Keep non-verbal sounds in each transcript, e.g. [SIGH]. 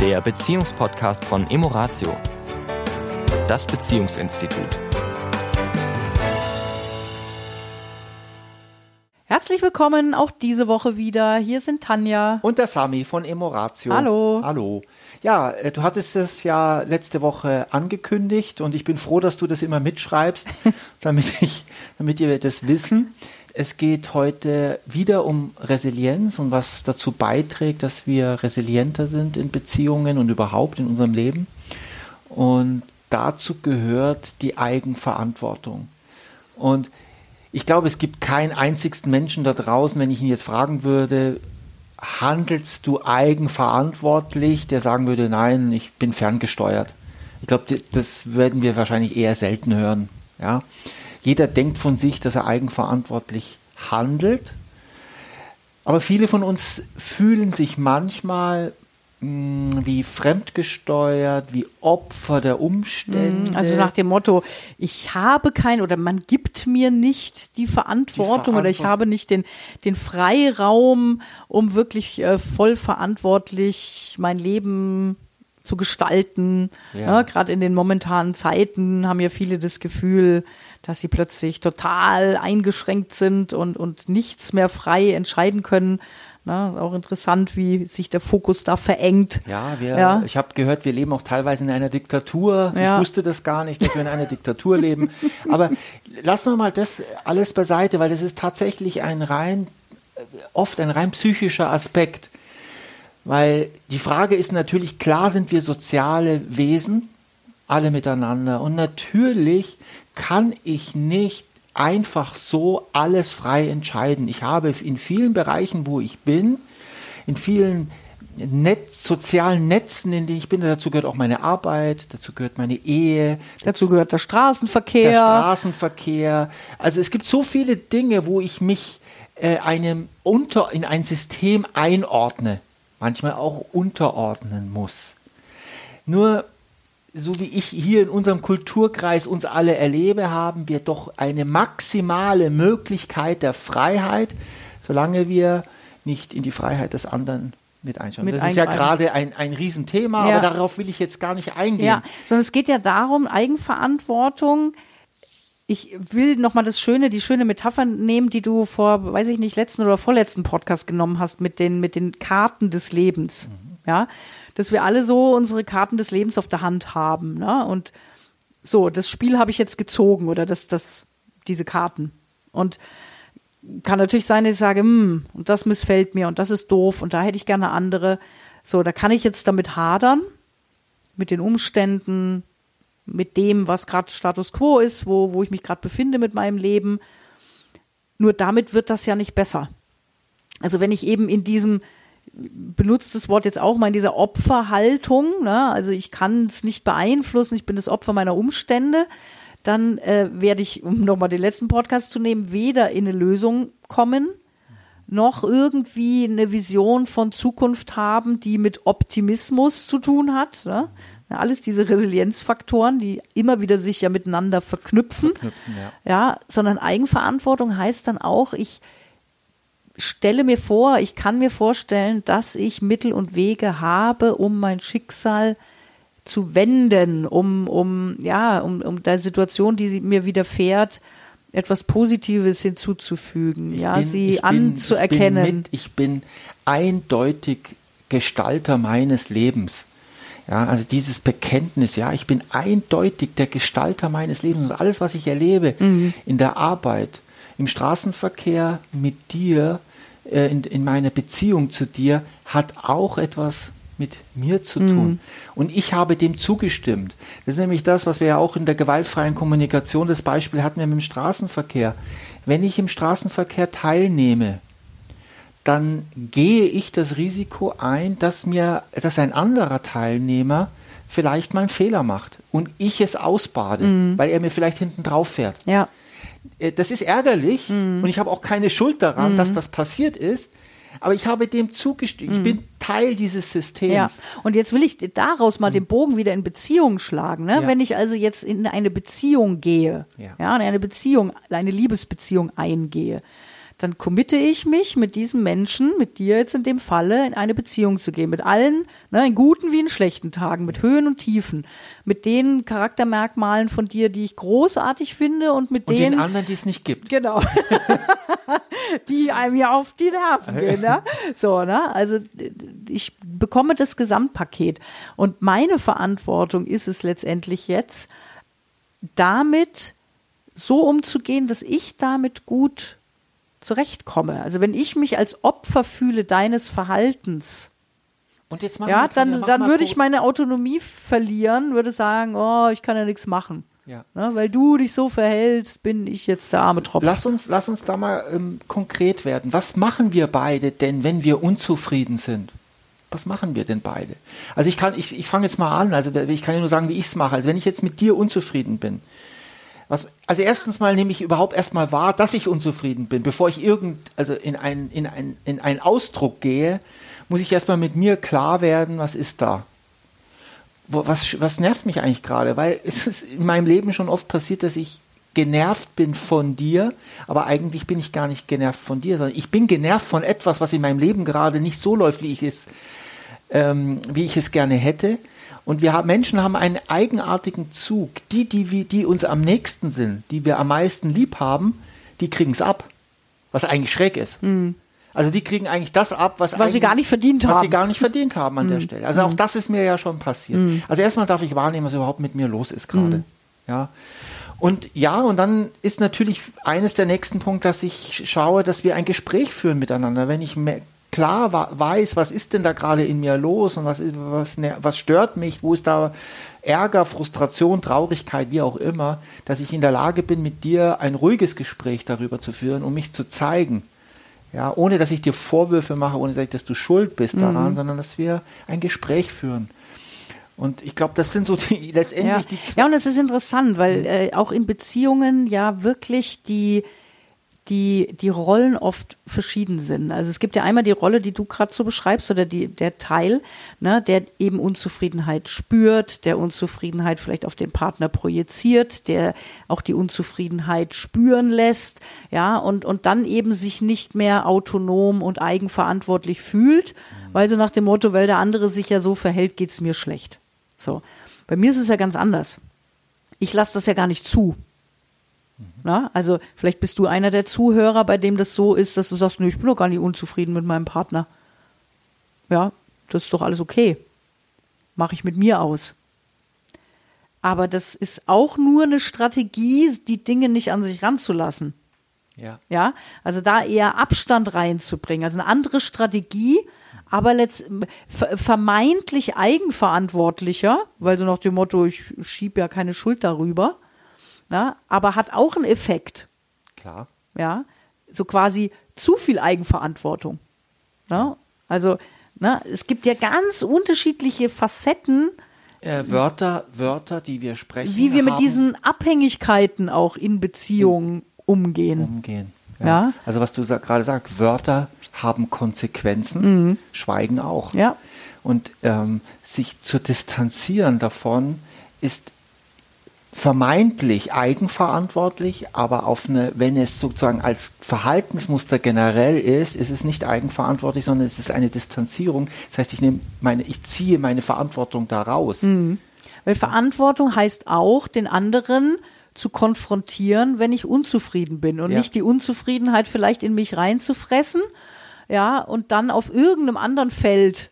der Beziehungspodcast von Emoratio, das Beziehungsinstitut. Herzlich willkommen auch diese Woche wieder. Hier sind Tanja. Und der Sami von Emoratio. Hallo. Hallo. Ja, äh, du hattest es ja letzte Woche angekündigt und ich bin froh, dass du das immer mitschreibst, [LAUGHS] damit ich, damit ihr das wissen. Es geht heute wieder um Resilienz und was dazu beiträgt, dass wir resilienter sind in Beziehungen und überhaupt in unserem Leben. Und dazu gehört die Eigenverantwortung. Und ich glaube, es gibt keinen einzigsten Menschen da draußen, wenn ich ihn jetzt fragen würde, handelst du eigenverantwortlich, der sagen würde, nein, ich bin ferngesteuert. Ich glaube, das werden wir wahrscheinlich eher selten hören. Ja? Jeder denkt von sich, dass er eigenverantwortlich handelt. Aber viele von uns fühlen sich manchmal mh, wie fremdgesteuert, wie Opfer der Umstände. Also nach dem Motto, ich habe kein oder man gibt mir nicht die Verantwortung, die oder ich habe nicht den, den Freiraum, um wirklich äh, voll verantwortlich mein Leben zu gestalten. Ja. Ja, Gerade in den momentanen Zeiten haben ja viele das Gefühl, dass sie plötzlich total eingeschränkt sind und, und nichts mehr frei entscheiden können. Na, auch interessant, wie sich der Fokus da verengt. Ja, wir, ja. ich habe gehört, wir leben auch teilweise in einer Diktatur. Ja. Ich wusste das gar nicht, dass wir in einer Diktatur leben. [LAUGHS] Aber lassen wir mal das alles beiseite, weil das ist tatsächlich ein rein, oft ein rein psychischer Aspekt. Weil die Frage ist natürlich, klar sind wir soziale Wesen, alle miteinander. Und natürlich kann ich nicht einfach so alles frei entscheiden. Ich habe in vielen Bereichen, wo ich bin, in vielen Netz, sozialen Netzen, in denen ich bin, dazu gehört auch meine Arbeit, dazu gehört meine Ehe. Dazu gehört der Straßenverkehr. Der Straßenverkehr. Also es gibt so viele Dinge, wo ich mich äh, einem unter, in ein System einordne, manchmal auch unterordnen muss. Nur so wie ich hier in unserem Kulturkreis uns alle erlebe, haben wir doch eine maximale Möglichkeit der Freiheit, solange wir nicht in die Freiheit des anderen mit einschauen. Mit das ist ja gerade ein, ein Riesenthema, ja. aber darauf will ich jetzt gar nicht eingehen. Ja, sondern es geht ja darum, Eigenverantwortung. Ich will nochmal das schöne, die schöne Metapher nehmen, die du vor, weiß ich nicht, letzten oder vorletzten Podcast genommen hast mit den, mit den Karten des Lebens. Mhm. Ja, dass wir alle so unsere Karten des Lebens auf der Hand haben. Ne? Und so, das Spiel habe ich jetzt gezogen oder das, das, diese Karten. Und kann natürlich sein, dass ich sage, hm, und das missfällt mir und das ist doof und da hätte ich gerne andere. So, da kann ich jetzt damit hadern, mit den Umständen, mit dem, was gerade Status quo ist, wo, wo ich mich gerade befinde mit meinem Leben. Nur damit wird das ja nicht besser. Also wenn ich eben in diesem benutzt das Wort jetzt auch mal in dieser Opferhaltung. Ne? Also ich kann es nicht beeinflussen, ich bin das Opfer meiner Umstände. Dann äh, werde ich, um nochmal den letzten Podcast zu nehmen, weder in eine Lösung kommen, noch irgendwie eine Vision von Zukunft haben, die mit Optimismus zu tun hat. Ne? alles diese Resilienzfaktoren, die immer wieder sich ja miteinander verknüpfen. verknüpfen ja. ja, sondern Eigenverantwortung heißt dann auch, ich stelle mir vor, ich kann mir vorstellen, dass ich Mittel und Wege habe, um mein Schicksal zu wenden, um, um, ja, um, um der Situation, die mir widerfährt, etwas Positives hinzuzufügen, ich ja, bin, sie anzuerkennen. Bin mit, ich bin eindeutig Gestalter meines Lebens. Ja, also dieses Bekenntnis, ja, ich bin eindeutig der Gestalter meines Lebens und alles, was ich erlebe mhm. in der Arbeit, im Straßenverkehr mit dir, in, in meiner Beziehung zu dir hat auch etwas mit mir zu tun. Mhm. Und ich habe dem zugestimmt. Das ist nämlich das, was wir ja auch in der gewaltfreien Kommunikation, das Beispiel hatten wir mit dem Straßenverkehr. Wenn ich im Straßenverkehr teilnehme, dann gehe ich das Risiko ein, dass mir, dass ein anderer Teilnehmer vielleicht mal einen Fehler macht und ich es ausbade, mhm. weil er mir vielleicht hinten drauf fährt. Ja. Äh, das ist ärgerlich mhm. und ich habe auch keine Schuld daran, mhm. dass das passiert ist. Aber ich habe dem zugestimmt. Ich mhm. bin Teil dieses Systems. Ja. Und jetzt will ich daraus mal den Bogen wieder in Beziehung schlagen. Ne? Ja. Wenn ich also jetzt in eine Beziehung gehe, ja. ja, in eine Beziehung, eine Liebesbeziehung eingehe, dann committe ich mich mit diesem Menschen, mit dir jetzt in dem Falle, in eine Beziehung zu gehen. Mit allen, ne, in guten wie in schlechten Tagen, mit Höhen und Tiefen, mit den Charaktermerkmalen von dir, die ich großartig finde und mit Und denen. den anderen, die es nicht gibt. Genau. [LAUGHS] die einem ja auf die Nerven gehen, ne? So, ne? Also ich bekomme das Gesamtpaket. Und meine Verantwortung ist es letztendlich jetzt, damit so umzugehen, dass ich damit gut zurechtkomme. Also wenn ich mich als Opfer fühle deines Verhaltens, Und jetzt ja, Tanja, dann, dann würde ich meine Autonomie verlieren, würde sagen, oh, ich kann ja nichts machen. Ja. Ne, weil du dich so verhältst, bin ich jetzt der arme Tropf. Lass uns, lass uns da mal ähm, konkret werden. Was machen wir beide denn, wenn wir unzufrieden sind? Was machen wir denn beide? Also ich kann, ich, ich fange jetzt mal an, also ich kann ja nur sagen, wie ich es mache. Also wenn ich jetzt mit dir unzufrieden bin, was, also erstens mal nehme ich überhaupt erstmal wahr, dass ich unzufrieden bin. Bevor ich irgend, also in ein, in ein, in einen Ausdruck gehe, muss ich erstmal mit mir klar werden, was ist da? Was, was nervt mich eigentlich gerade? Weil es ist in meinem Leben schon oft passiert, dass ich genervt bin von dir, aber eigentlich bin ich gar nicht genervt von dir, sondern ich bin genervt von etwas, was in meinem Leben gerade nicht so läuft, wie ich es, ähm, wie ich es gerne hätte. Und wir haben, Menschen haben einen eigenartigen Zug. Die, die, die uns am nächsten sind, die wir am meisten lieb haben, die kriegen es ab. Was eigentlich schräg ist. Also die kriegen eigentlich das ab, was, Mhm. Was sie gar nicht verdient was haben. Mhm. sie gar nicht verdient haben an der Stelle. Also auch das ist mir ja schon passiert. Also erstmal darf ich wahrnehmen, was überhaupt mit mir los ist gerade. Mhm. Ja. Und ja, und dann ist natürlich eines der nächsten Punkte, dass ich schaue, dass wir ein Gespräch führen miteinander. Wenn ich klar weiß, was ist denn da gerade in mir los und was, was, was stört mich, wo ist da Ärger, Frustration, Traurigkeit, wie auch immer, dass ich in der Lage bin, mit dir ein ruhiges Gespräch darüber zu führen, um mich zu zeigen. Ja, ohne dass ich dir Vorwürfe mache, ohne dass, ich, dass du schuld bist Mhm. daran, sondern dass wir ein Gespräch führen. Und ich glaube, das sind so die [LAUGHS] letztendlich Ja. die zwei. ja, und es ist interessant, weil äh, auch in Beziehungen ja wirklich die, die, die Rollen oft verschieden sind. Also es gibt ja einmal die Rolle, die du gerade so beschreibst, oder die, der Teil, ne, der eben Unzufriedenheit spürt, der Unzufriedenheit vielleicht auf den Partner projiziert, der auch die Unzufriedenheit spüren lässt, ja, und, und dann eben sich nicht mehr autonom und eigenverantwortlich fühlt, weil so nach dem Motto, weil der andere sich ja so verhält, geht's mir schlecht. So. Bei mir ist es ja ganz anders. Ich lasse das ja gar nicht zu. Na, also vielleicht bist du einer der Zuhörer, bei dem das so ist, dass du sagst, nee, ich bin doch gar nicht unzufrieden mit meinem Partner. Ja, das ist doch alles okay. Mache ich mit mir aus. Aber das ist auch nur eine Strategie, die Dinge nicht an sich ranzulassen. Ja. Ja, also da eher Abstand reinzubringen. Also eine andere Strategie, aber letzt, ver- vermeintlich eigenverantwortlicher, weil so nach dem Motto, ich schiebe ja keine Schuld darüber, ja, aber hat auch einen Effekt. Klar. Ja, so quasi zu viel Eigenverantwortung. Ja, also, na, es gibt ja ganz unterschiedliche Facetten, Äh, Wörter, Wörter, die wir sprechen. wie wir mit haben, diesen Abhängigkeiten auch in Beziehungen umgehen. umgehen. Ja. Also was du sa gerade sagst, Wörter haben Konsequenzen, Schweigen auch. Mhm. Ja. Und ähm, sich zu distanzieren davon ist vermeintlich eigenverantwortlich, aber auf eine, wenn es sozusagen als Verhaltensmuster generell ist, ist es nicht eigenverantwortlich, sondern es ist eine Distanzierung. Das heißt, ich nehme meine, ich ziehe meine Verantwortung da raus. Mhm. Weil Verantwortung heißt auch, den anderen zu konfrontieren, wenn ich unzufrieden bin und Ja. nicht die Unzufriedenheit vielleicht in mich reinzufressen, ja, und dann auf irgendeinem anderen Feld,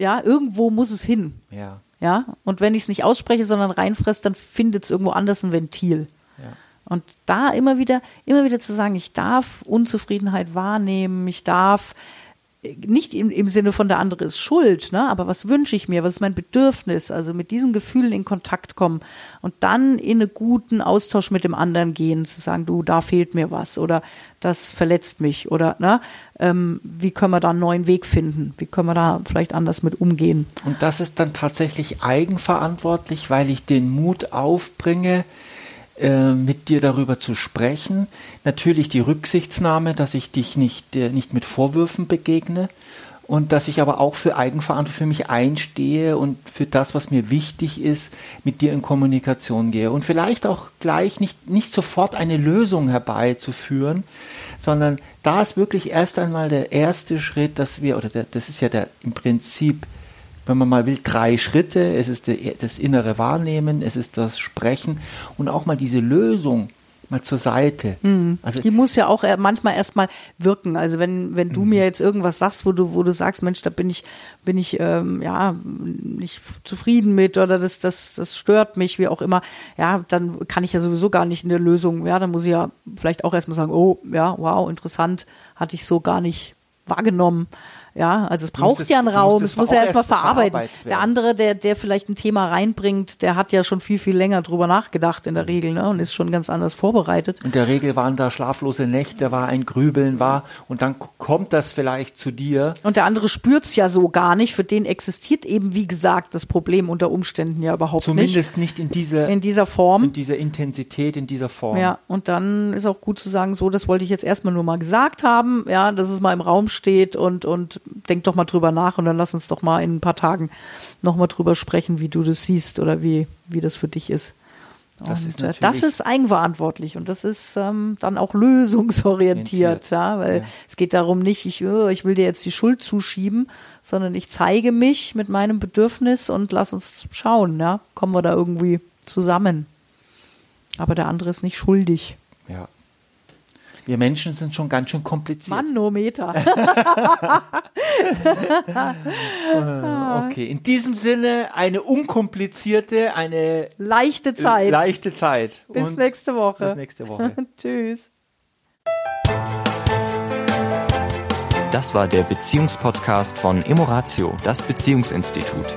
ja, irgendwo muss es hin, Ja. Ja, und wenn ich es nicht ausspreche, sondern reinfresse, dann findet es irgendwo anders ein Ventil. Ja. Und da immer wieder, immer wieder zu sagen, ich darf Unzufriedenheit wahrnehmen, ich darf nicht im, im Sinne von der andere ist schuld, ne? aber was wünsche ich mir, was ist mein Bedürfnis, also mit diesen Gefühlen in Kontakt kommen und dann in einen guten Austausch mit dem anderen gehen, zu sagen, du, da fehlt mir was oder das verletzt mich oder ne? ähm, wie können wir da einen neuen Weg finden, wie können wir da vielleicht anders mit umgehen. Und das ist dann tatsächlich eigenverantwortlich, weil ich den Mut aufbringe, äh, mit dir darüber zu sprechen. Natürlich die Rücksichtsnahme, dass ich dich nicht, äh, nicht mit Vorwürfen begegne und dass ich aber auch für Eigenverantwortung für mich einstehe und für das, was mir wichtig ist, mit dir in Kommunikation gehe. Und vielleicht auch gleich nicht, nicht sofort eine Lösung herbeizuführen, sondern da ist wirklich erst einmal der erste Schritt, dass wir, oder der, das ist ja der im Prinzip, wenn man mal will, drei Schritte. Es ist das innere Wahrnehmen, es ist das Sprechen und auch mal diese Lösung mal zur Seite. Mhm. Also die muss ja auch manchmal erstmal wirken. Also wenn, wenn du mhm. mir jetzt irgendwas sagst, wo du, wo du sagst, Mensch, da bin ich, bin ich ähm, ja nicht zufrieden mit oder das, das, das stört mich, wie auch immer, ja, dann kann ich ja sowieso gar nicht in der Lösung, ja, dann muss ich ja vielleicht auch erstmal sagen, oh, ja, wow, interessant, hatte ich so gar nicht wahrgenommen. Ja, also es braucht ja einen Raum, es muss ja erstmal erst verarbeiten. Der andere, der, der vielleicht ein Thema reinbringt, der hat ja schon viel, viel länger drüber nachgedacht in der Regel ne, und ist schon ganz anders vorbereitet. In der Regel waren da schlaflose Nächte, war ein Grübeln, war und dann kommt das vielleicht zu dir. Und der andere spürt's ja so gar nicht. Für den existiert eben, wie gesagt, das Problem unter Umständen ja überhaupt Zumindest nicht. Zumindest nicht in dieser, in dieser Form. In dieser Intensität, in dieser Form. Ja, und dann ist auch gut zu sagen, so, das wollte ich jetzt erstmal nur mal gesagt haben, ja, dass es mal im Raum steht und, und denk doch mal drüber nach und dann lass uns doch mal in ein paar Tagen nochmal drüber sprechen, wie du das siehst oder wie, wie das für dich ist. Das ist, äh, das ist eigenverantwortlich und das ist ähm, dann auch [LAUGHS] lösungsorientiert, ja, weil ja. es geht darum nicht, ich, oh, ich will dir jetzt die Schuld zuschieben, sondern ich zeige mich mit meinem Bedürfnis und lass uns schauen, ja, kommen wir da irgendwie zusammen. Aber der andere ist nicht schuldig. Wir Menschen sind schon ganz schön kompliziert. Manometer. [LAUGHS] okay, in diesem Sinne eine unkomplizierte, eine leichte Zeit. Leichte Zeit. Bis Und nächste Woche. Bis nächste Woche. [LAUGHS] Tschüss. Das war der Beziehungspodcast von Emoratio, das Beziehungsinstitut.